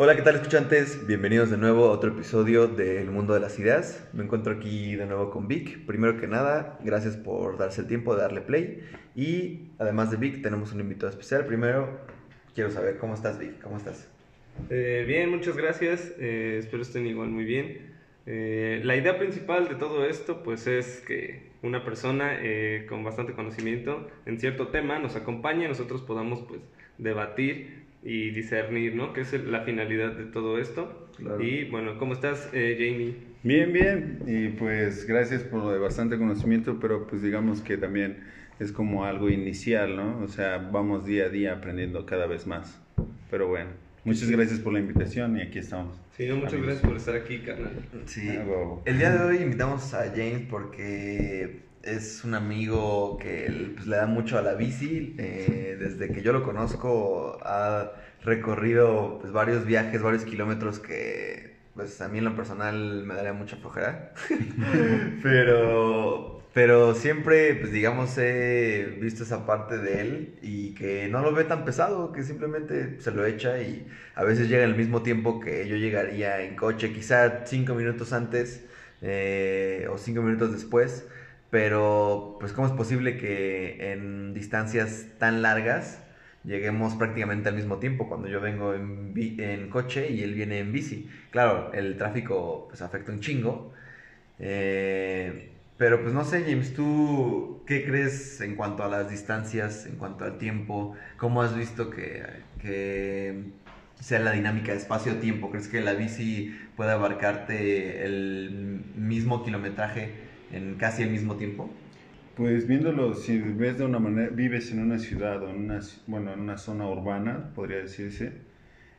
Hola, ¿qué tal escuchantes? Bienvenidos de nuevo a otro episodio de El Mundo de las Ideas. Me encuentro aquí de nuevo con Vic. Primero que nada, gracias por darse el tiempo de darle play. Y además de Vic, tenemos un invitado especial. Primero, quiero saber cómo estás, Vic. ¿Cómo estás? Eh, bien, muchas gracias. Eh, espero estén igual muy bien. Eh, la idea principal de todo esto, pues, es que una persona eh, con bastante conocimiento en cierto tema nos acompañe y nosotros podamos, pues, debatir y discernir, ¿no? Que es la finalidad de todo esto. Claro. Y bueno, ¿cómo estás, eh, Jamie? Bien, bien, y pues gracias por bastante conocimiento, pero pues digamos que también es como algo inicial, ¿no? O sea, vamos día a día aprendiendo cada vez más. Pero bueno, muchas gracias por la invitación y aquí estamos. Sí, no, muchas Amigos. gracias por estar aquí, carnal. Sí. Ah, huevo. El día de hoy invitamos a James porque es un amigo que pues, le da mucho a la bici. eh, desde que yo lo conozco ha recorrido pues, varios viajes, varios kilómetros que pues a mí en lo personal me daría mucha flojera. pero, pero siempre pues digamos he visto esa parte de él y que no lo ve tan pesado, que simplemente se lo echa y a veces llega al mismo tiempo que yo llegaría en coche, quizá cinco minutos antes eh, o cinco minutos después, pero pues cómo es posible que en distancias tan largas lleguemos prácticamente al mismo tiempo cuando yo vengo en, coche y él viene en bici. Claro, el tráfico pues afecta un chingo, eh, pero pues no sé, James, ¿tú qué crees en cuanto a las distancias, en cuanto al tiempo? ¿Cómo has visto que, que sea la dinámica de espacio-tiempo? ¿Crees que la bici puede abarcarte el mismo kilometraje en casi el mismo tiempo? Pues viéndolo, si ves de una manera, vives en una ciudad o en una, bueno, en una zona urbana, podría decirse,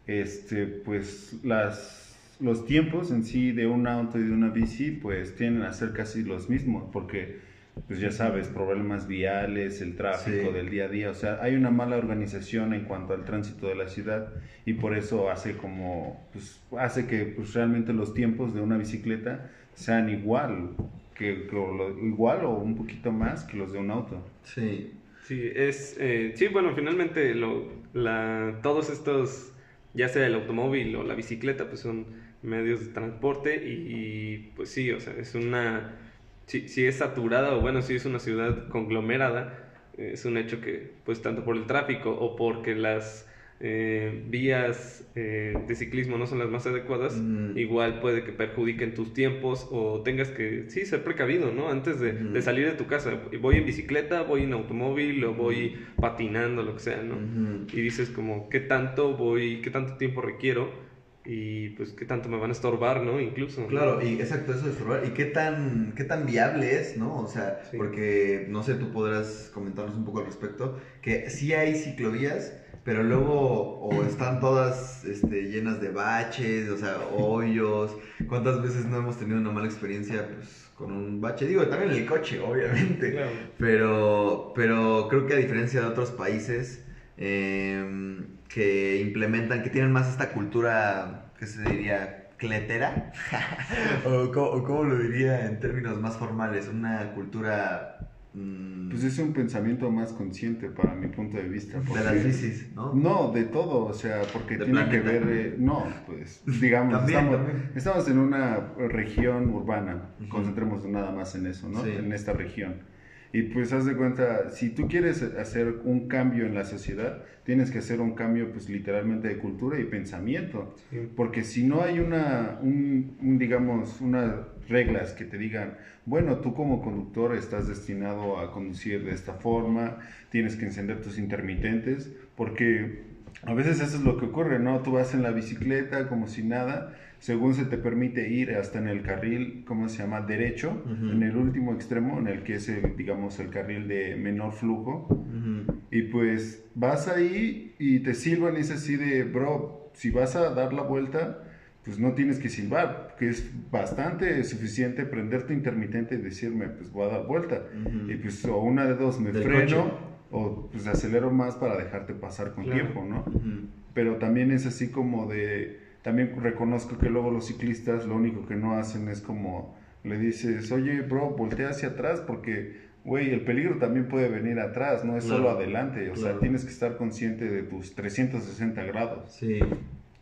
este, pues las, los tiempos en sí de un auto y de una bici, pues tienden a ser casi los mismos, porque, pues ya sabes, problemas viales, el tráfico Sí. del día a día, o sea, hay una mala organización en cuanto al tránsito de la ciudad y por eso hace como, pues hace que pues realmente los tiempos de una bicicleta sean igual, que, que lo- igual o un poquito más que los de un auto. Sí. Sí, es, eh, sí, bueno, finalmente lo, la, todos estos, ya sea el automóvil o la bicicleta, pues son medios de transporte y, y, pues sí, o sea, es una, si, si es saturada o bueno, si es una ciudad conglomerada, es un hecho que, pues tanto por el tráfico o porque las eh, vías eh, de ciclismo no son las más adecuadas, Mm. igual puede que perjudiquen tus tiempos o tengas que, sí, ser precavido, ¿no? Antes de, de salir de tu casa. Voy en bicicleta, voy en automóvil o voy patinando, lo que sea, ¿no? Y dices como, ¿qué tanto voy, qué tanto tiempo requiero? Y pues, ¿qué tanto me van a estorbar, ¿no? Incluso. Claro, y exacto, eso es probar. ¿Y qué tan, qué tan viable es, no? O sea, Sí. porque, no sé, tú podrás comentarnos un poco al respecto, que sí hay ciclovías, pero luego o están todas este, llenas de baches, o sea, hoyos. ¿Cuántas veces no hemos tenido una mala experiencia pues, con un bache? Digo, también en el coche, obviamente. Claro. Pero, pero creo que a diferencia de otros países eh, que implementan, que tienen más esta cultura, ¿qué se diría? ¿Cletera? o, cómo, o cómo lo diría en términos más formales? Una cultura Pues es un pensamiento más consciente para mi punto de vista. de las bicis, ¿no? No, de todo, o sea, porque De tiene que ver, eh, no, pues, digamos, También, estamos, también. estamos en una región urbana, Ujú. concentremos nada más en eso, ¿no? Sí. En esta región. Y pues haz de cuenta, si tú quieres hacer un cambio en la sociedad, tienes que hacer un cambio, pues literalmente de cultura y pensamiento. Sí. Porque si no hay una, un, un, digamos, unas reglas que te digan, bueno, tú como conductor estás destinado a conducir de esta forma, tienes que encender tus intermitentes, porque a veces eso es lo que ocurre, ¿no? Tú vas en la bicicleta como si nada, según se te permite ir hasta en el carril, ¿cómo se llama? Derecho, en el último extremo, en el que es, el, digamos, el carril de menor flujo. Y pues vas ahí y te silban y es así de, bro, si vas a dar la vuelta, pues no tienes que silbar, que es bastante suficiente prender tu intermitente y decirme, pues voy a dar vuelta. Y pues o una de dos, me Del freno coche. o pues acelero más para dejarte pasar con Claro. tiempo, ¿no? Pero también es así como de, también reconozco que luego los ciclistas lo único que no hacen es como le dices, oye, bro, voltea hacia atrás porque, güey, el peligro también puede venir atrás, no es Claro, solo adelante, o claro. sea, tienes que estar consciente de tus 360 grados. Sí.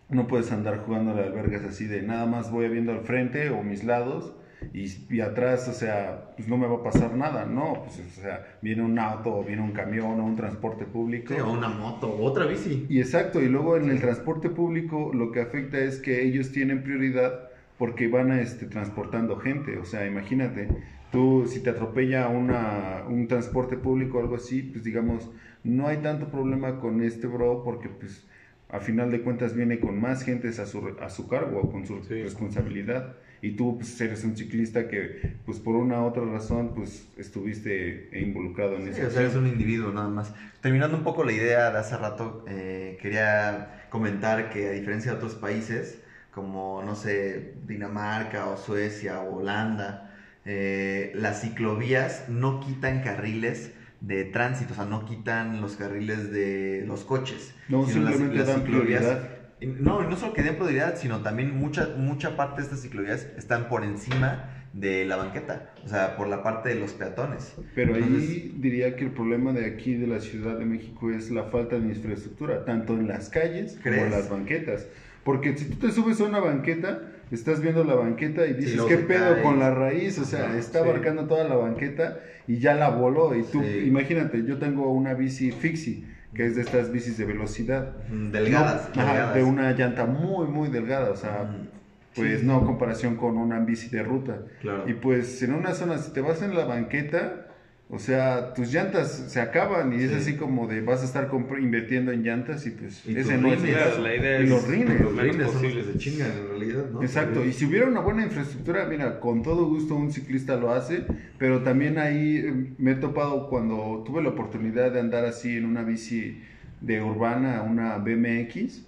no puedes andar jugando a albergas así de nada más voy viendo al frente o mis lados y, y, atrás, o sea, pues no me va a pasar nada, no, pues o sea, viene un auto o viene un camión o un transporte público. Sí, o una moto o otra bici. Y exacto, y luego en el transporte público lo que afecta es que ellos tienen prioridad porque van a, este, transportando gente, o sea, imagínate, tú si te atropella una, un transporte público o algo así, pues digamos, no hay tanto problema con este bro porque pues a final de cuentas viene con más gente a su, a su cargo o con su sí. responsabilidad y tú pues, eres un ciclista que pues por una u otra razón pues estuviste involucrado en sí, eso. O sea, eres un individuo nada más. Terminando un poco la idea de hace rato, eh, quería comentar que a diferencia de otros países, como no sé, Dinamarca o Suecia o Holanda, eh, las ciclovías no quitan carriles de tránsito, o sea, no quitan los carriles de los coches. No, simplemente las, las dan prioridad. No, no solo que den prioridad, sino también mucha, mucha parte de estas ciclovías están por encima de la banqueta, o sea, por la parte de los peatones. Pero Entonces, ahí diría que el problema de aquí de la Ciudad de México es la falta de infraestructura, tanto en las calles ¿crees? como en las banquetas. Porque si tú te subes a una banqueta, estás viendo la banqueta y dices, ¿qué pedo cae. con la raíz? O sea, Ajá, está sí. abarcando toda la banqueta y ya la voló. Y tú, sí. imagínate, yo tengo una bici fixie que es de estas bicis de velocidad. Delgadas. No, delgadas. Ajá, de una llanta muy, muy delgada, o sea, mm. pues sí. no comparación con una bici de ruta. Claro. Y pues en una zona, si te vas en la banqueta, o sea, tus llantas se acaban y sí. es así como de vas a estar invirtiendo en llantas y pues y ese no rines, es claro, la idea y los rines. Los rines son que se chingan en realidad, ¿no? Exacto, y si hubiera una buena infraestructura, mira, con todo gusto un ciclista lo hace, pero también ahí eh, me he topado cuando tuve la oportunidad de andar así en una bici de urbana, una BMX,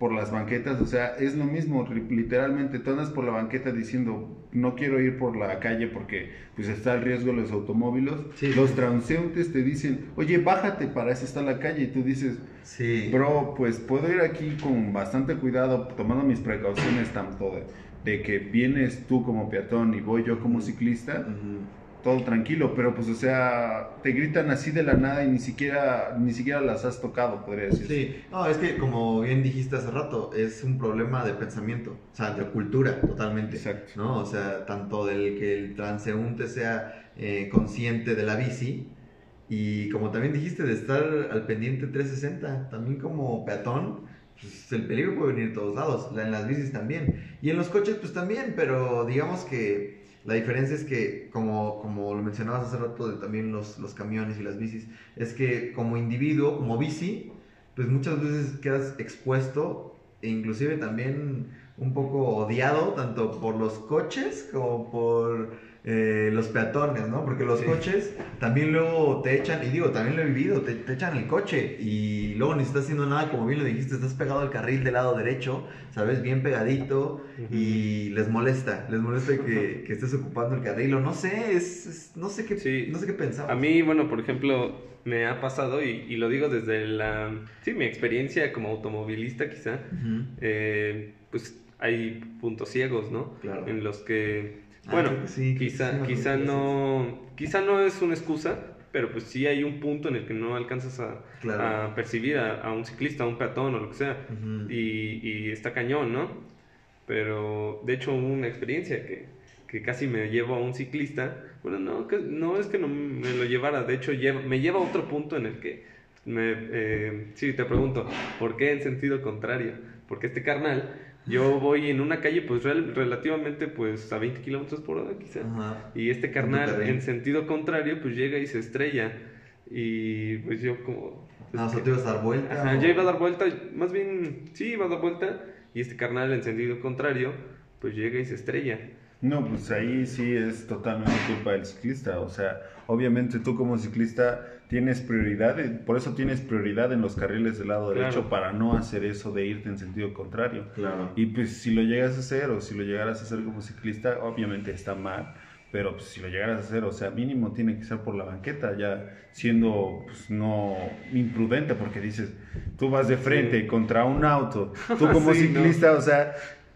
por las banquetas, o sea, es lo mismo, literalmente, tú andas por la banqueta diciendo, no quiero ir por la calle porque pues está el riesgo de los automóviles, sí. los transeúntes te dicen, oye, bájate, para eso está la calle, y tú dices, sí. bro, pues puedo ir aquí con bastante cuidado, tomando mis precauciones tanto de, de que vienes tú como peatón y voy yo como ciclista, uh -huh todo tranquilo, pero pues o sea, te gritan así de la nada y ni siquiera ni siquiera las has tocado, podría decir. Sí, no, es que como bien dijiste hace rato, es un problema de pensamiento, o sea, de cultura totalmente. Exacto. ¿no? O sea, tanto del que el transeúnte sea eh, consciente de la bici y como también dijiste de estar al pendiente 360, también como peatón, pues el peligro puede venir de todos lados, en las bicis también y en los coches pues también, pero digamos que la diferencia es que, como, como lo mencionabas hace rato de también los, los camiones y las bicis, es que como individuo, como bici, pues muchas veces quedas expuesto e inclusive también un poco odiado tanto por los coches como por eh, los peatones, ¿no? Porque los sí. coches también luego te echan, y digo, también lo he vivido, te, te, echan el coche y luego ni estás haciendo nada, como bien lo dijiste, estás pegado al carril del lado derecho, ¿sabes? Bien pegadito y les molesta, les molesta que, que, estés ocupando el carril o no sé, es, es no sé qué, sí. no sé qué pensar. A mí, bueno, por ejemplo, me ha pasado y, y, lo digo desde la, sí, mi experiencia como automovilista quizá, uh -huh. eh, pues hay puntos ciegos, ¿no? Claro. En los que bueno, ah, sí, quizá, sí, quizá no, quizá no es una excusa, pero pues sí hay un punto en el que no alcanzas a, claro. a percibir a, a, un ciclista, a un peatón o lo que sea, uh -huh. y, y, está cañón, ¿no? Pero de hecho hubo una experiencia que, que casi me llevó a un ciclista, bueno, no, que, no es que no me lo llevara, de hecho lleva, me lleva a otro punto en el que me, eh, sí, te pregunto, ¿por qué en sentido contrario? Porque este carnal yo voy en una calle pues rel relativamente pues a 20 kilómetros por hora quizá. Ajá. Y este carnal en sentido contrario pues llega y se estrella. Y pues yo como... Pues, ah, o sea, te ibas a dar vuelta. Ajá, o... yo iba a dar vuelta, más bien, sí, iba a dar vuelta. Y este carnal en sentido contrario pues llega y se estrella. No, pues ahí sí es totalmente culpa del ciclista. O sea, obviamente tú como ciclista tienes prioridad, por eso tienes prioridad en los carriles del lado derecho para no hacer eso de irte en sentido contrario. Claro. Y pues si lo llegas a hacer o si lo llegaras a hacer como ciclista, obviamente está mal, pero pues si lo llegaras a hacer, o sea, mínimo tiene que ser por la banqueta, ya siendo pues no imprudente porque dices, tú vas de frente Sí. contra un auto, tú como Sí, ciclista, o sea,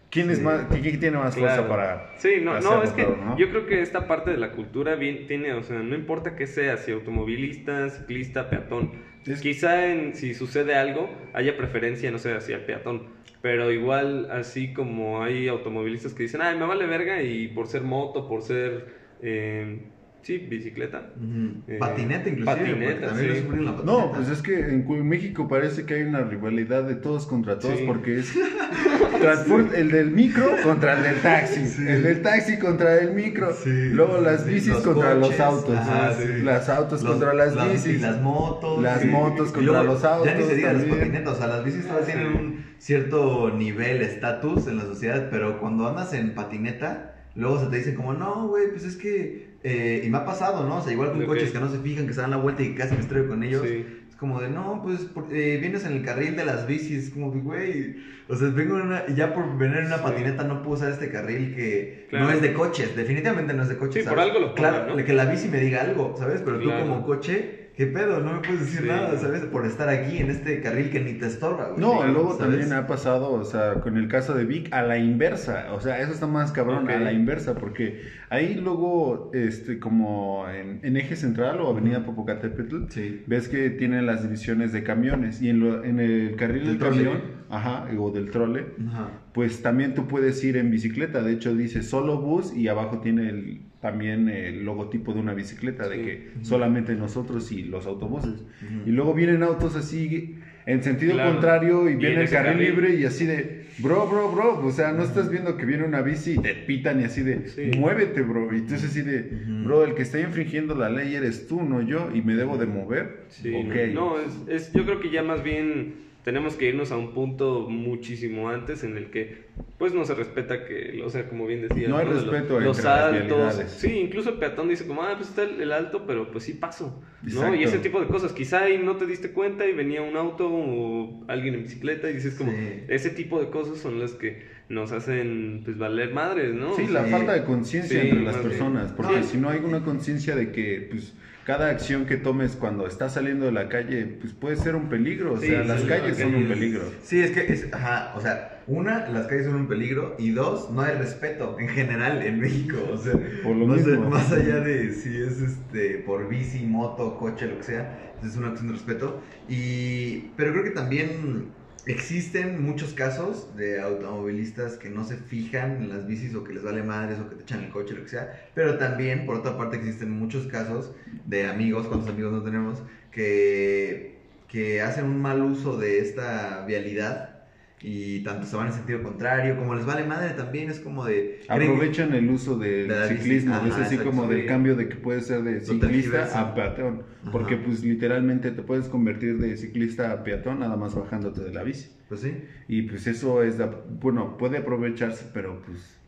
¿quién es Sí. más, quién tiene más fuerza Claro. para Sí, no, no, hacerlo, es que ¿no? yo creo que esta parte de la cultura bien tiene, o sea, no importa que sea, si automovilista, ciclista, peatón. Es- Quizá en, si sucede algo, haya preferencia, no sé, hacia el peatón. Pero igual, así como hay automovilistas que dicen, ay, me vale verga y por ser moto, por ser... eh, sí, bicicleta. Ujú. Eh, patineta inclusive. patineta, también sí. lo sufren en la No, patineta. pues es que en México parece que hay una rivalidad de todos contra todos Sí. porque es transport- el del micro contra el del taxi, Sí. el del taxi contra el micro, Sí, luego las sí. bicis Los contra los autos, ajá, ¿no? sí. las autos Los- contra las las- bicis, y las motos. Las sí. motos Y contra luego, los Ya ni autos se diga las patinetas, o sea, las bicis todavía tienen un cierto nivel, estatus en la sociedad, pero cuando andas en patineta, luego se te dicen como, no, güey, pues es que, eh, y me ha pasado, ¿no? O sea, igual con coches que no se fijan, que se dan la vuelta y casi me estrello con ellos. Sí. Como de, no, pues por- eh, vienes en el carril de las bicis, como de, güey, o sea, vengo en una, ya por venir en una Sí. patineta no puedo usar este carril que Claro. no es de coches, definitivamente no es de coches. Sí, por algo lo Claro, ¿no? que la bici me diga algo, ¿sabes? Pero Claro. tú como coche, ¿qué pedo? No me puedes decir Sí. nada, ¿sabes? Por estar aquí en este carril que ni te estorba, güey. No, luego ¿sabes? también ha pasado, o sea, con el caso de Vic, a la inversa. O sea, eso está más cabrón, a la inversa, porque ahí luego, este, como en, en Eje Central o Avenida Popocatépetl, Sí. ves que tienen las divisiones de camiones y en, lo- en el carril Del del camión, ajá, o del trole, Ajá. pues también tú puedes ir en bicicleta. De hecho, dice solo bus y abajo tiene el- también el logotipo de una bicicleta, de que solamente nosotros y los autobuses. Ujú. Y luego vienen autos así en sentido Claro. contrario y Y viene en el carril, carril. libre y así de, bro, bro, bro, o sea, no estás viendo que viene una bici y te pitan y así de, Sí. muévete, bro. Y entonces así de, bro, el que está infringiendo la ley eres tú, no yo, y me debo de mover. Sí, ok. no, es, es- yo creo que ya más bien tenemos que irnos a un punto muchísimo antes en el que pues no se respeta que, o sea, como bien decía, No hay De lo- respeto los altos, sí, incluso el peatón dice como, ah, pues está el, el alto, pero pues sí paso, ¿no? Y ese tipo de cosas, quizá ahí no te diste cuenta y venía un auto o alguien en bicicleta y dices como, Sí. ese tipo de cosas son las que nos hacen pues valer madres, ¿no? Sí, O la falta de conciencia Sí, entre las personas, porque No. si no hay una conciencia de que pues cada acción que tomes cuando estás saliendo de la calle pues puede ser un peligro, o sea, sí, las calles son un peligro. Sí, es que, es, ajá, o sea, una, las calles son un peligro y dos, no hay respeto en general en México, o sea, Por lo más, mismo. más allá de si es este por bici, moto, coche, lo que sea, es una cuestión de respeto. Y, pero creo que también existen muchos casos de automovilistas que no se fijan en las bicis o que les vale madres o que te echan el coche, lo que sea, pero también, por otra parte, existen muchos casos de amigos, cuántos amigos no tenemos, que, que hacen un mal uso de esta vialidad y tanto se van en sentido contrario, como les vale madre también, es como de... Aprovechan el uso del De ciclismo, ajá, es así exacto, como del cambio de que puede ser de ciclista a peatón, Ajá. porque pues literalmente te puedes convertir de ciclista a peatón nada más bajándote de la bici. Pues sí. Y pues eso es, de- bueno, puede aprovecharse, pero pues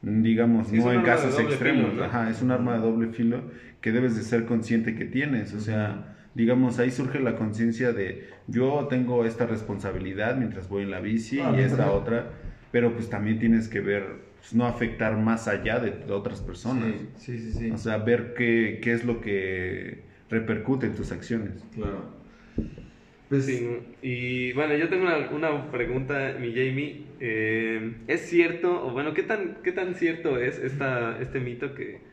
digamos, Sí, no en casos extremos, filo, ¿no? ajá, es un arma de doble filo que debes de ser consciente que tienes, o sea, digamos, ahí surge la conciencia de yo tengo esta responsabilidad mientras voy en la bici Ah, y esta también. otra, pero pues también tienes que ver, pues, no afectar más allá de, de otras personas, Sí, sí, sí. sí. o sea, ver qué, qué es lo que repercute en tus acciones. claro. Pues Sí, y bueno, yo tengo una, una pregunta, mi Jamie. Eh, ¿Es cierto, o bueno, qué tan, qué tan cierto es esta, este mito que,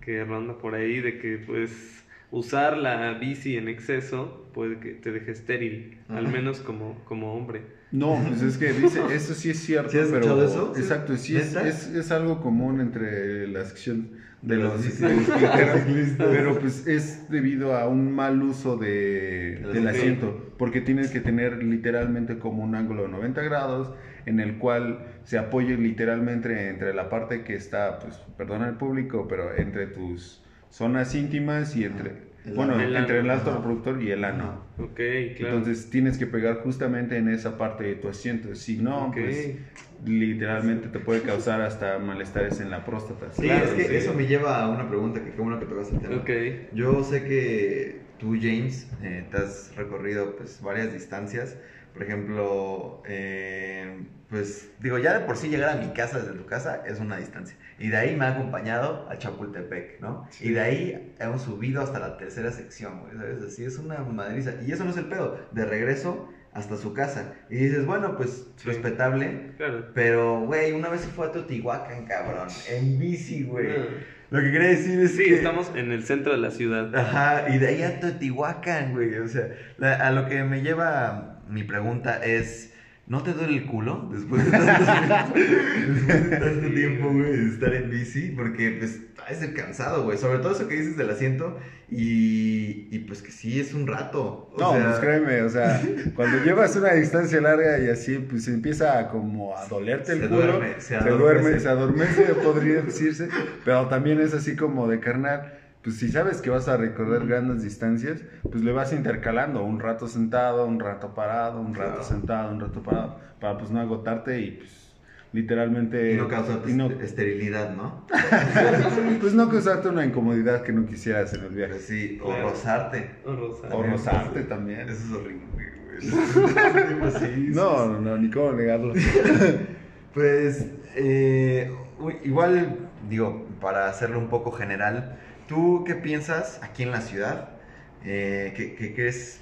que ronda por ahí de que pues usar la bici en exceso puede que te deje estéril, al menos como, como hombre? No, pues es que dice, eso sí es cierto, ¿Sí has pero eso? Exacto, sí es, es, es algo común entre la sección de, De los los ciclistas, pero pues es debido a un mal uso de, De del asiento, porque tienes que tener literalmente como un ángulo de 90 grados en el cual se apoye literalmente entre la parte que está, pues, perdona el público, pero entre tus zonas íntimas y entre, El bueno. El entre el ajá. reproductor y el ano. Ok, claro. Entonces tienes que pegar justamente en esa parte de tu asiento. Si no, pues literalmente te puede causar hasta malestares en la próstata. Sí, Claro, es que sí. eso me lleva a una pregunta que qué bueno que tocas el tema. Ok. Yo sé que tú, James, eh, te has recorrido pues varias distancias. Por ejemplo, eh, pues digo, ya de por sí llegar a mi casa desde tu casa es una distancia. Y de ahí me ha acompañado a Chapultepec, ¿no? Sí. Y de ahí hemos subido hasta la tercera sección, güey, ¿sabes? Así es una madriza. Y eso no es el pedo. De regreso hasta su casa. Y dices, bueno, pues Sí. respetable. Claro. Pero, güey, una vez se fue a Teotihuacán, cabrón. En bici, güey. Ah. Lo que quiere decir es Sí, que... estamos en el centro de la ciudad. Ajá, y de ahí a Teotihuacán, güey. O sea, la- a lo que me lleva mi pregunta es, ¿No te duele el culo después de tanto, después de tanto tiempo, güey, de estar en bici? Porque, pues, es ser cansado, güey. Sobre todo eso que dices del asiento y, y pues que sí es un rato. O no, sea, pues créeme, o sea, cuando llevas una distancia larga y así, pues empieza a como a dolerte el Se culo. duerme, se se duerme, se adormece, podría decirse. Pero también es así como de carnal. Pues si sabes que vas a recorrer grandes distancias, pues le vas intercalando un rato sentado, un rato parado, un rato Claro. sentado, un rato parado, para pues no agotarte y pues literalmente... Y no causar y no- esterilidad, ¿no? pues no causarte una incomodidad que no quisieras en el viaje. Pero sí, o Claro. rozarte. O Rosa. O rozarte también. Eso es horrible, güey. Eso es horrible, sí, sí, No, no, no, ni cómo negarlo. Pues, eh, igual, digo, para hacerlo un poco general, ¿tú qué piensas aquí en la ciudad? Eh, ¿qué, crees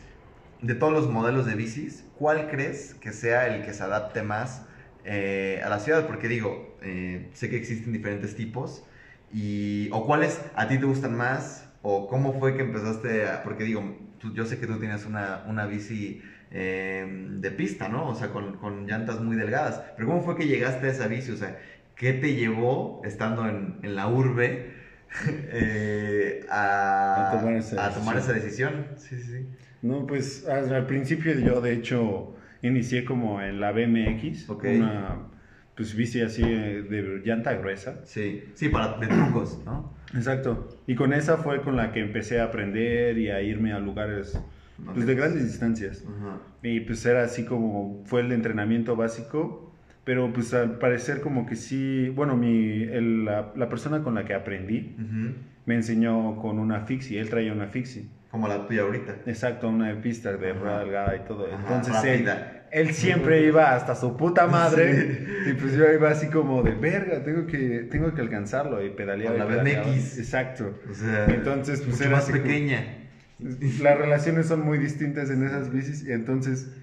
de todos los modelos de bicis? ¿Cuál crees que sea el que se adapte más eh, a la ciudad? Porque digo, eh, sé que existen diferentes tipos, y, o cuáles a ti te gustan más, o cómo fue que empezaste a, porque digo, yo sé que tú tienes una, una bici eh, de pista, ¿no? O sea, con, con llantas muy delgadas. Pero ¿cómo fue que llegaste a esa bici? O sea, ¿qué te llevó estando en, en la urbe eh, a, A tomar esa a tomar esa decisión? decisión? Sí, sí, sí. No, pues al principio yo de hecho inicié como en la BMX, una pues bici así eh, de llanta gruesa. Sí, sí, para de trucos, ¿no? Exacto. Y con esa fue con la que empecé a aprender y a irme a lugares pues de grandes distancias. Y pues era así como fue el entrenamiento básico, pero pues al parecer como que sí, bueno, mi, el- la, la persona con la que aprendí Ujú. me enseñó con una fixie, él traía una fixie. Como la tuya ahorita. Exacto, una de pista de rueda delgada y todo. Ajá, Entonces él, rápida. él siempre iba hasta su puta madre y pues yo iba así como de verga, tengo que, tengo que alcanzarlo y pedaleaba. Con la. BMX. Exacto. O sea, Entonces, pues mucho era más así como- pequeña. Las relaciones son muy distintas en esas bicis y entonces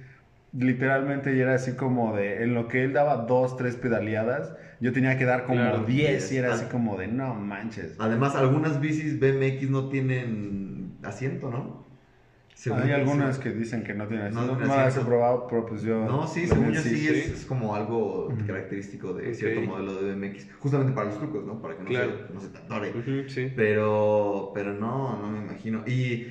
literalmente era así como de, en lo que él daba dos, tres pedaleadas, yo tenía que dar como Claro, 10 y era así como de, no manches. Además, algunas bicis BMX no tienen asiento, ¿no? Según Hay algunas sí. que dicen que no tienen No así. No, tienen no las he asiento. probado, pero pues yo... No, sí, según yo sí, sí. Es, es como algo característico de cierto modelo de BMX. Justamente para los trucos, ¿no? Para que no, Claro. se, no se te atore. Ujú, sí. Pero, pero no, no me imagino. Y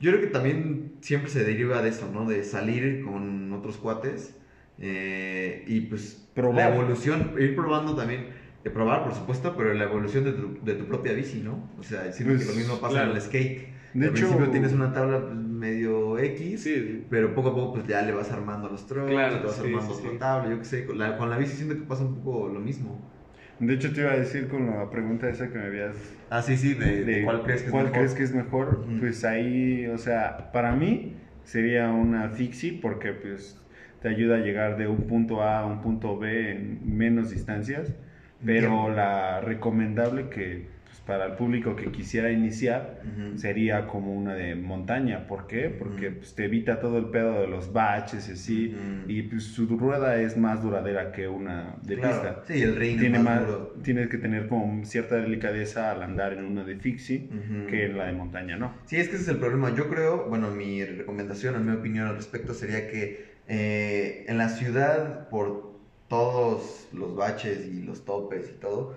yo creo que también siempre se deriva de eso, ¿no? De salir con otros cuates eh, y pues Probar. la evolución, ir probando también, de probar por supuesto, pero la evolución de tu, de tu propia bici, ¿no? O sea, siento Pues, que lo mismo pasa claro. en el skate. De Al hecho- principio tienes una tabla pues, medio X, Sí, pero poco a poco pues ya le vas armando los trucks, Claro, te vas sí, armando sí, otra tabla, yo qué sé. Con la, con la bici siento que pasa un poco lo mismo. De hecho te iba a decir con la pregunta esa que me habías... Ah, sí, sí, de, de cuál crees que es cuál mejor. crees que es mejor, pues ahí, o sea, para mí sería una fixie porque pues te ayuda a llegar de un punto A a un punto B en menos distancias, pero la recomendable que para el público que quisiera iniciar Ujú. sería como una de montaña, ¿por qué? Porque Ujú. pues, te evita todo el pedo de los baches y así, Ujú. y pues su rueda es más duradera que una de Claro. pista. Sí, el ring Tiene es más, duro. tienes que tener como cierta delicadeza al andar en una de fixie que en la de montaña, ¿no? Sí, es que ese es el problema. Yo creo, bueno, mi recomendación, en mi opinión al respecto sería que eh, en la ciudad, por todos los baches y los topes y todo,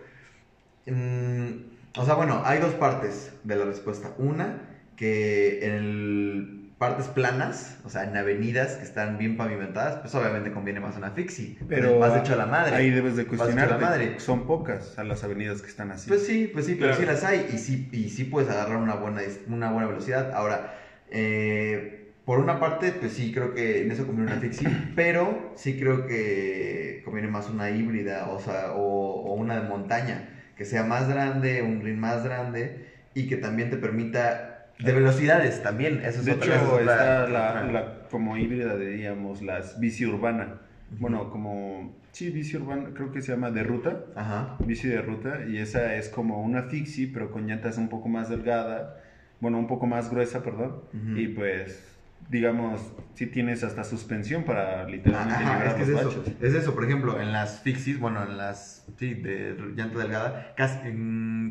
mm, o sea, bueno, hay dos partes de la respuesta. Una, que en el- partes planas, o sea, en avenidas que están bien pavimentadas, pues obviamente conviene más una fixie. Pero vas hecho a la madre. ahí debes de cuestionarte. madre. Son pocas a las avenidas que están así. Pues sí, pues sí, pero Claro. sí las hay y sí, y sí puedes agarrar una buena, una buena velocidad. Ahora, eh, por una parte, pues sí creo que en eso conviene una fixie, pero sí creo que conviene más una híbrida, o sea, o, o una de montaña, que sea más grande, un ring más grande y que también te permita de velocidades también. Eso es de otra- hecho, es está la, como híbrida, diríamos, las bici urbana. Bueno, como, sí, bici urbana, creo que se llama de ruta. Ajá. bici de ruta y esa es como una fixie pero con llantas un poco más delgada, bueno, un poco más gruesa, perdón, y pues digamos, si tienes hasta suspensión para literalmente Ajá, es a que es los eso, es eso, por ejemplo, en las fixies, bueno, en las, sí, de llanta delgada, casi,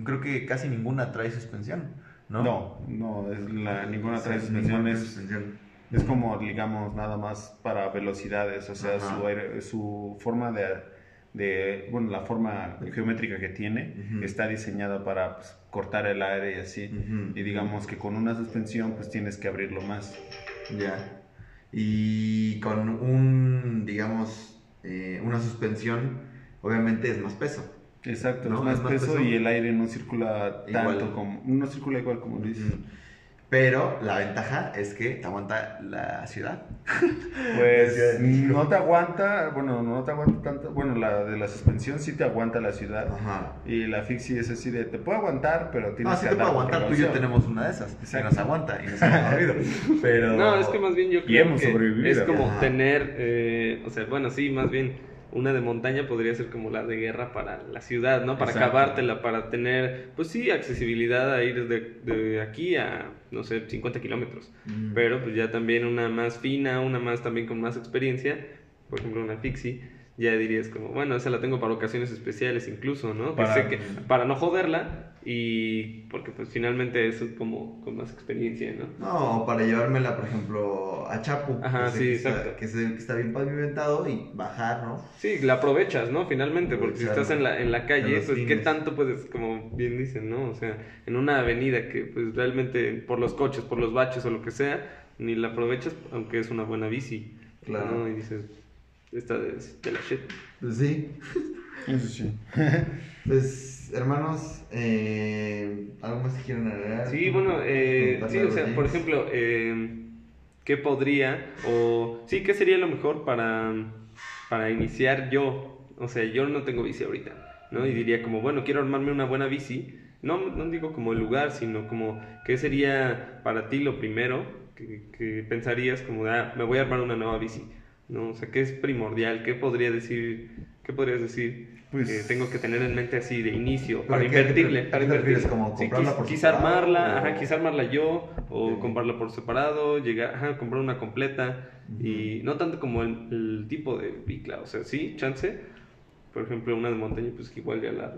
creo que casi ninguna trae suspensión, ¿no? No, no, es la, ninguna trae suspensión, ninguna es suspensión. Es como, digamos, nada más para velocidades, o sea, Ajá. su, aire- su forma de, de, bueno, la forma geométrica que tiene Ujú. está diseñada para pues, cortar el aire y así. Y digamos que con una suspensión pues tienes que abrirlo más. Ya. Y con un, digamos, eh, una suspensión, obviamente es más peso. Exacto, ¿No? es más Es más peso peso. y el aire no circula Igual. tanto como, no circula igual como dices. Mm. Pero la ventaja es que te aguanta la ciudad. Pues no te aguanta, bueno, no te aguanta tanto, bueno, la de la suspensión sí te aguanta la ciudad. Ajá. Y la fixie es así de, te puede aguantar, pero tienes No, sí que te con aguantar. Tú y yo tenemos una de esas. Que Exacto. nos aguanta y nos hemos dormido. Pero. No, es que más bien yo creo hemos que sobrevivido. es como Ajá. tener, eh, o sea, bueno, sí, más bien una de montaña podría ser como la de guerra para la ciudad, ¿no? Para Exacto. acabártela, para tener, pues sí, accesibilidad a ir de, de aquí a, no sé, 50 kilómetros. Mm. Pero pues ya también una más fina, una más también con más experiencia, por ejemplo una Pixie, ya dirías como, bueno, esa la tengo para ocasiones especiales incluso, ¿no? Que Para- sé que, para no joderla y porque pues finalmente es como con más experiencia, ¿no? No, para llevármela, por ejemplo, a Chapu. Ajá, que sí, que está- exacto. que, está bien pavimentado y bajar, ¿no? Sí, la aprovechas, ¿no? Finalmente, porque si estás en la, en la calle, pues qué tanto puedes, como bien dicen, ¿no? O sea, en una avenida que pues realmente por los coches, por los baches o lo que sea, ni la aprovechas, aunque es una buena bici. Claro. ¿no? Y dices, esta es de la shit. Pues sí. Eso sí. Pues, hermanos, eh, ¿algo más que quieran agregar? Sí, bueno, eh, sí, o sea, por ejemplo, eh, ¿qué podría o sí, qué sería lo mejor para, para iniciar yo? O sea, yo no tengo bici ahorita, ¿no? Y diría como, bueno, quiero armarme una buena bici. No, no digo como el lugar, sino como, ¿qué sería para ti lo primero que, que pensarías como, de, ah, me voy a armar una nueva bici? ¿No? O sea, ¿qué es primordial? ¿Qué podría decir? ¿Qué podrías decir? Pues- que tengo que tener en mente así de inicio, ¿Pero para qué invertirle. para invertirle. ¿Como Sí, comprarla quis- por quizá separado armarla, o- ajá, quizá armarla yo, o Ok. comprarla por separado, llegar, ajá, comprar una completa, Ujú. y no tanto como el, el tipo de bicla, o sea, sí, chance, por ejemplo, una de montaña, pues que igual ya la,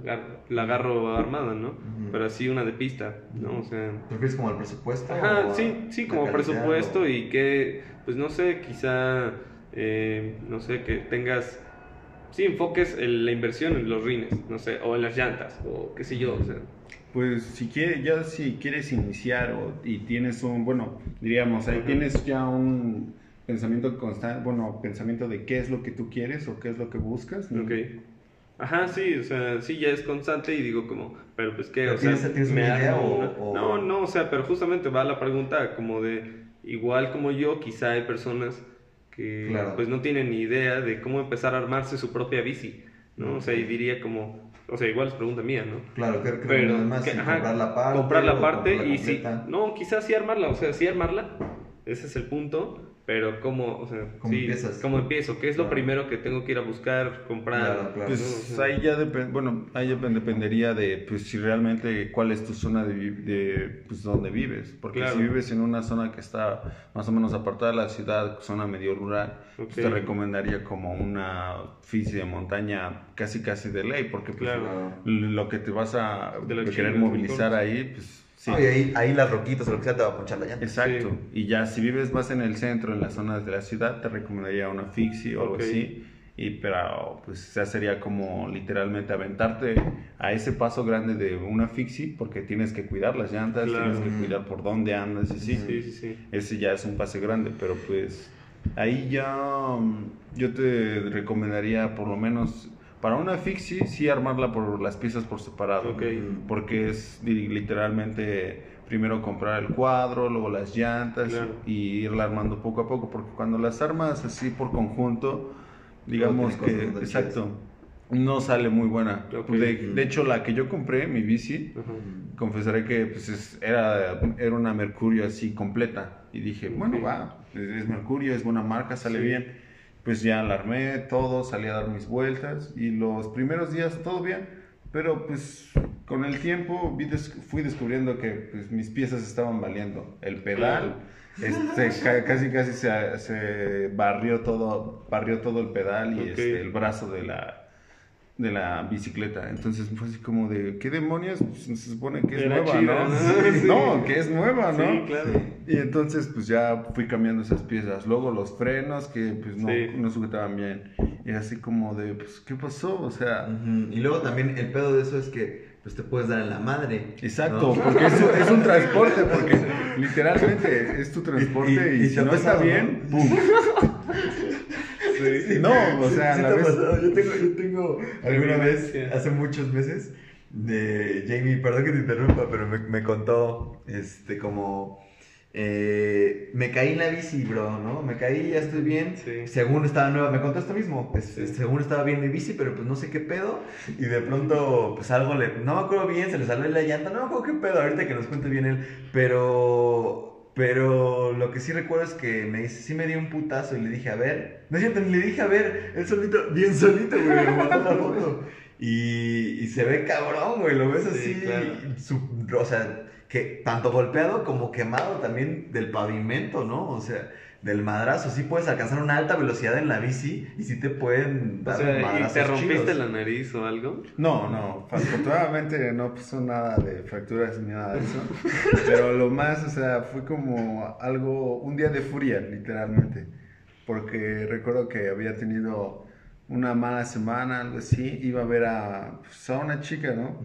la agarro armada, ¿no? Ujú. Pero así una de pista, ¿no? O sea... ¿Te refieres como al presupuesto? Ajá, sí, sí, como presupuesto o- y que, pues no sé, quizá, eh, no sé, que tengas, sí, enfoques en la inversión en los rines, no sé, o en las llantas, o qué sé yo, o sea. Pues si quieres, ya si quieres iniciar o, y tienes un, bueno, diríamos, ahí tienes ya un pensamiento constante, bueno, pensamiento de qué es lo que tú quieres o qué es lo que buscas. ¿no? Ok. Ajá, sí, o sea, sí, ya es constante y digo como, pero pues qué, ¿Pero o sea, tienes- tienes me una idea armo o- una- o- No, no, o sea, pero justamente va la pregunta como de, igual como yo, quizá hay personas que Claro. pues no tienen ni idea de cómo empezar a armarse su propia bici, ¿no? O sea, y diría como, o sea, igual es pregunta mía, ¿no? Claro, creo que Pero, además que- ajá, comprar la parte. comprar la parte y completa. no, quizás sí armarla, o sea, sí armarla, ese es el punto, pero cómo, o sea, ¿Cómo sí, empiezas? ¿cómo empiezo? ¿Qué es lo primero que tengo que ir a buscar, comprar? Claro, Pues ahí ya depende, bueno, ahí ya dependería de pues si realmente cuál es tu zona de, de pues donde vives, porque Claro. si vives en una zona que está más o menos apartada de la ciudad, zona medio rural, pues, te recomendaría como una bici de montaña casi casi de ley, porque pues, Claro. lo que te vas a querer movilizar ahí, pues sí. No, y ahí, ahí las roquitas o lo que sea te va a ponchar la llanta. Exacto. Sí. Y ya si vives más en el centro, en las zonas de la ciudad, te recomendaría una fixie o algo Ok. así. Y pero pues ya sería como literalmente aventarte a ese paso grande de una fixie porque tienes que cuidar las llantas, Claro. tienes que cuidar por dónde andas y sí. Sí, sí, sí. Ese ya es un pase grande, pero pues ahí ya mm, yo te recomendaría por lo menos para una fixie sí armarla por las piezas por separado Ok. porque es li- literalmente primero comprar el cuadro, luego las llantas Claro. y irla armando poco a poco, porque cuando las armas así por conjunto, digamos que, exacto, no sale muy buena. De, de hecho, la que yo compré, mi bici, confesaré que pues, es- era, era una Mercurio así completa. Y dije, bueno, va, es, es Mercurio, es buena marca, sale Sí. bien. Pues ya la armé, todo, salí a dar mis vueltas y los primeros días todo bien, pero pues con el tiempo vi fui descubriendo que pues, mis piezas estaban valiendo. El pedal, este, ca- casi casi se, se barrió todo, barrió todo el pedal y este, el brazo de la, de la bicicleta. Entonces fue así como de, ¿qué demonios? Pues, se supone que es Era nueva, chida, ¿no? ¿no? Sí, Sí. No, que es nueva, ¿no? Sí, claro. Y entonces pues ya fui cambiando esas piezas. Luego los frenos que pues no, Sí. no sujetaban bien. Y así como de, pues, ¿qué pasó? O sea... Ujú, Y luego también el pedo de eso es que pues te puedes dar en la madre. Exacto, ¿no? porque es, es un transporte, porque literalmente es tu transporte y, Y- y si te ha no está bien, ¿no? ¡pum! No, o sea, Sí la vez... Yo tengo, yo tengo alguna vez, hace muchos meses, de Jamie, perdón que te interrumpa, pero me, me contó, este, como, eh, me caí en la bici, bro, ¿no? Me caí, ya estoy bien. Sí. Según estaba nueva, me contó esto mismo, pues, Sí. según estaba bien mi bici, pero pues no sé qué pedo. Y de pronto, pues algo le, no me acuerdo bien, se le salió la llanta, no me acuerdo qué pedo, ahorita que nos cuente bien él, pero... Pero lo que sí recuerdo es que me dice, sí me dio un putazo y le dije, a ver, no es cierto, le dije, a ver, él solito, bien solito, güey, me mandó la foto. Y, y se ve cabrón, güey, lo ves así, Sí, claro. su- o sea, que tanto golpeado como quemado también del pavimento, ¿no? O sea, del madrazo, sí puedes alcanzar una alta velocidad en la bici y sí te pueden O dar sea, ¿y te rompiste chidos. la nariz o algo? No, no, afortunadamente no pasó nada de fracturas ni nada de eso. Pero lo más, o sea, fue como algo, un día de furia, literalmente. Porque recuerdo que había tenido una mala semana, algo así. Iba a ver a, pues, a una chica, ¿no?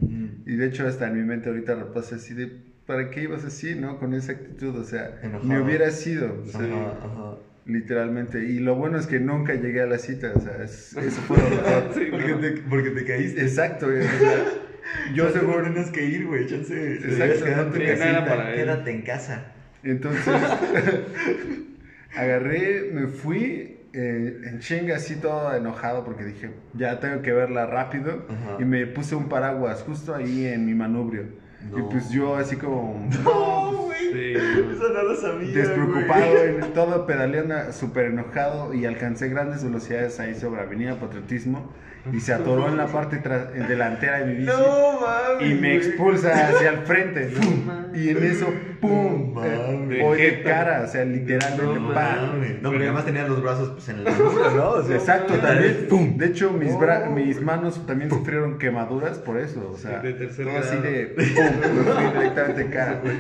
Y de hecho, hasta en mi mente ahorita repasa así de, ¿para qué ibas así, no? Con esa actitud, o sea, Enojado. me hubiera sido, o sea, Ajá, ajá. literalmente. Y lo bueno es que nunca llegué a la cita, o sea, es- eso fue lo mejor. Sí, Porque ¿no? te, porque te caíste. Exacto, güey, o sea, yo seguro seguro... tenías que ir, güey, chance. Exacto, no tenía nada para él. Quédate en casa. Entonces, agarré, me fui eh, en chinga así todo enojado porque dije, ya tengo que verla rápido. Ajá. Y me puse un paraguas justo ahí en mi manubrio. No. Y pues yo así como No, güey. Sí, Eso no lo sabía. despreocupado, güey. en todo pedaleando súper enojado y alcancé grandes velocidades ahí sobre Avenida Patriotismo y se atoró en la parte delantera de mi bici. No mames. y me expulsa hacia el frente. mames. y en eso, ¡pum! No mames. voy de Vegeta. cara, o sea, literalmente, No ¡pam! Mames. No, porque además tenía los brazos pues en la nuca, ¿no? O sea, Exacto, tal también. vez, ¡pum! De hecho, mis, bra- Oh. mis manos también sufrieron quemaduras por eso. O sea, de todo así de ¡pum! Me fui directamente de cara.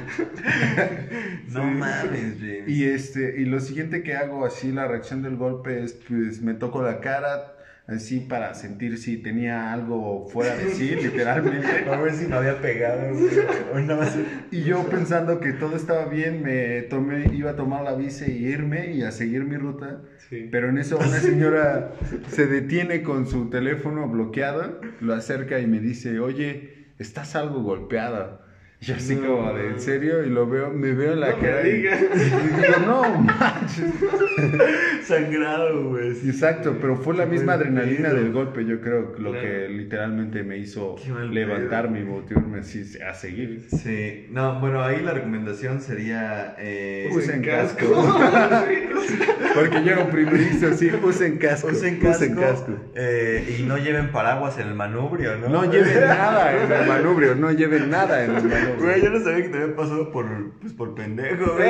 No mames, James. Y, este, y lo siguiente que hago, así la reacción del golpe es, pues me toco la cara, así para sentir si tenía algo fuera de sí, literalmente. A ver si me había pegado. Y yo pensando que todo estaba bien, me tomé, iba a tomar la bici y irme y a seguir mi ruta. Sí. Pero en eso una señora se detiene con su teléfono bloqueado, lo acerca y me dice, oye, estás algo golpeada. Yo así No. como de, ¿en serio? Y lo veo, me veo en la No me cara y, y digas. digo, no manches. Sangrado, güey. Exacto, pero fue la Qué misma adrenalina pedo. del golpe, yo creo, lo Claro. que literalmente me hizo levantarme y motivarme así a seguir. Sí, no, bueno, ahí la recomendación sería. Eh, Usen casco. Sí. Porque yo era un primerizo, sí, usen casco. Usen casco, eh, y no lleven paraguas en el manubrio, ¿no? No lleven nada en el manubrio, no lleven nada en el manubrio. Güey, yo no sabía que te había pasado por, pues, por pendejo, güey.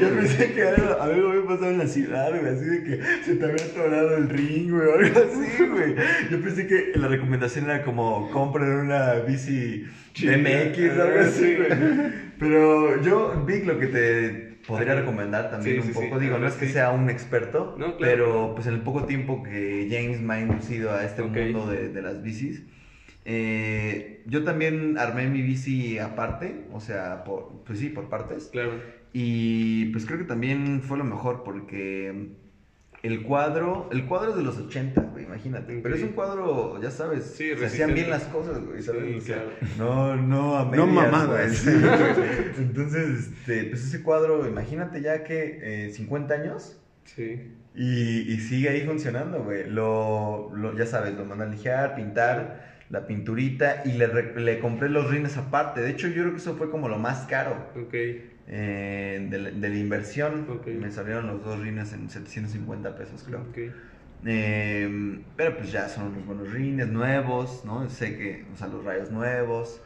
Yo pensé que algo, algo había pasado en la ciudad, güey, así de que se te había atorado el ring, güey, o algo así, güey. Yo pensé que la recomendación era como compren una bici. MX o algo Ah, así, sí. güey. Pero yo, Vic, lo que te podría recomendar también Sí, un sí, sí, poco, digo, la no es que sí. sea un experto, No, claro. pero pues en el poco tiempo que James me ha inducido a este Ok. mundo de, de las bicis, eh, yo también armé mi bici aparte, o sea, por, pues sí, por partes. Claro. Y pues creo que también fue lo mejor porque el cuadro, el cuadro es de los 80, güey, imagínate. Pero es un cuadro, ya sabes, Sí, se hacían bien las cosas, güey, ¿sabes? Sí, O sea, claro. No, no a No medias, mamadas. sí, güey. Entonces, este, pues ese cuadro, imagínate ya que eh, 50 años. Sí. Y, y sigue ahí funcionando, güey. Lo, lo- ya sabes, lo mandan a lijar, pintar, la pinturita y le, le compré los rines aparte. De hecho, yo creo que eso fue como lo más caro eh, de, la, de la inversión. Me salieron los dos rines en 750 pesos, creo. Eh, pero pues ya son unos buenos rines nuevos, ¿no? Sé que, o sea, los rayos nuevos.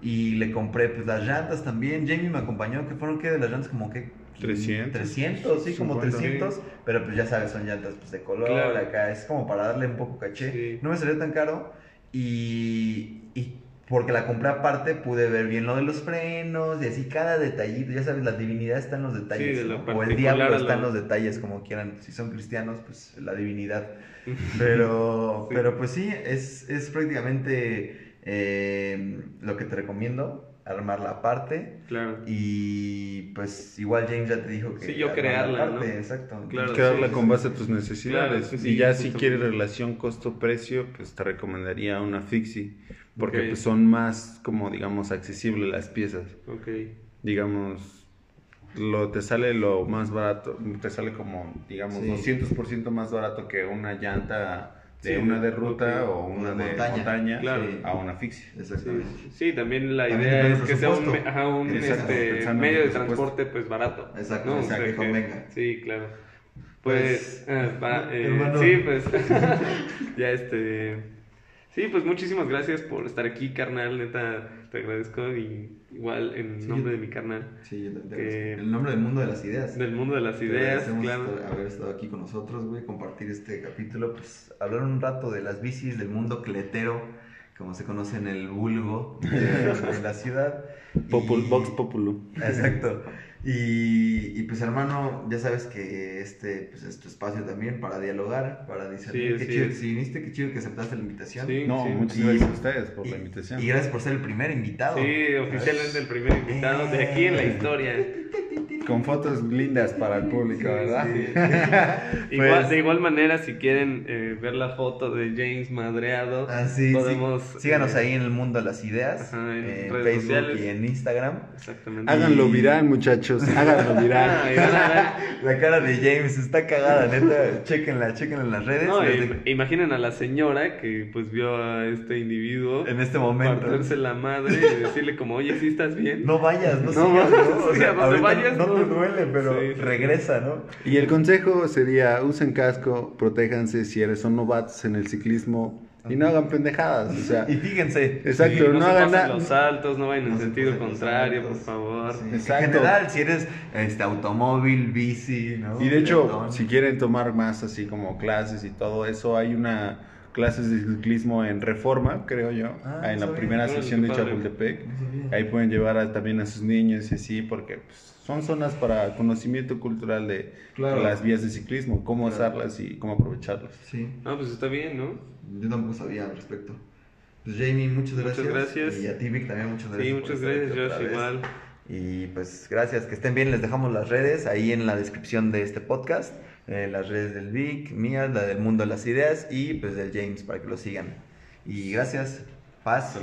Y le compré pues las llantas también. Jamie me acompañó, que fueron que de las llantas como que 300. 300, sí, como 50. 300, pero pues ya sabes, son llantas pues de color, Claro. acá es como para darle un poco caché. Sí. No me salió tan caro y, y porque la compré aparte pude ver bien lo de los frenos y así cada detallito, ya sabes, la divinidad está en los detalles, Sí, de lo ¿no? o el diablo está en lo- los detalles, como quieran, si son cristianos, pues la divinidad. Pero, Sí. pero pues sí, es, es prácticamente eh, lo que te recomiendo, armar la parte. Claro. Y pues igual James ya te dijo que... Sí, yo crearla, la parte, ¿no? Exacto. Claro. Crearla sí, con sí. base a tus necesidades. Claro, sí, y ya si quieres relación costo-precio, pues te recomendaría una Fixie. Porque pues, son más, como digamos, accesibles las piezas. Ok. Digamos, lo te sale lo más barato, te sale como, digamos, Sí. 200% más barato que una llanta de Sí, una de ruta o una Una de montaña. montaña, Claro. a una. Exactamente. Sí, sí, también la También idea es que sea un, ajá, un este, medio de transporte pues barato. Exacto, ¿no? o sea, que convenga. Sí, claro. Pues, Pues, ah, va, eh, hermano. sí, pues, ya este... Sí, pues muchísimas gracias por estar aquí, carnal, neta, te agradezco y igual en Sí, nombre yo- de mi carnal, Sí, yo te- te Que- agradezco. El nombre del mundo de las ideas. del mundo de las ideas, claro. estar- haber estado aquí con nosotros, güey, compartir este capítulo, pues hablar un rato de las bicis, del mundo cletero, como se conoce en el vulgo de, de la ciudad. Popul, Y- Vox Populu. Exacto. Y, y, pues hermano, ya sabes que este pues, es tu espacio también para dialogar, para discernir. Sí, qué sí chido que viniste, qué chido que aceptaste la invitación. Sí, No, sí. muchas gracias a ustedes por la invitación. Y gracias por ser el primer invitado. Sí, oficialmente el primer invitado de aquí en la historia. Con fotos lindas para el público, ¿verdad? Igual, Pues- de igual manera, si quieren eh, ver la foto de James madreado, Ah, sí, sí. podemos... Síganos eh, ahí en el mundo de las ideas, Ajá, en redes Facebook sociales. y en Instagram. Exactamente. Háganlo Y- viral, muchachos. Háganlo viral. La cara de James está cagada, neta. Chequenla, chequenla en las redes. No, de- imaginen a la señora que pues vio a este individuo En este momento. partirse la madre y decirle como, oye, ¿sí estás bien? No vayas, no, No, sigas, ¿no? O sí, sea, ahorita vayas, no, no. duele, pero Sí, regresa, ¿no? Y el consejo sería, usen casco, protéjanse si eres son novatos en el ciclismo y no hagan pendejadas, o sea, Y fíjense. exacto, Sí, no, se hagan nada. los saltos, no vayan en no se sentido contrario, por favor. Sí, Exacto. En general, si eres este, automóvil, bici, ¿no? Y de hecho, Peatón. si quieren tomar más así como clases y todo eso, hay una clases de ciclismo en Reforma, creo yo, Ah, en la primera Órale, sesión de. Chapultepec. Ahí pueden llevar a- también a sus niños y así, porque pues, son zonas para conocimiento cultural de Claro. las vías de ciclismo, cómo Claro. usarlas y cómo aprovecharlas. Sí, Ah, pues está bien, ¿no? yo tampoco sabía al respecto. Pues Jamie, muchas Muchas gracias. gracias. Y a ti, Vic, también muchas gracias. Sí, muchas gracias, Josh, vez. igual. Y pues gracias, que estén bien. Les dejamos las redes ahí en la descripción de este podcast. Eh, las redes del Vic, mías, la del Mundo de las Ideas y pues del James para que lo sigan. Y gracias. Paz.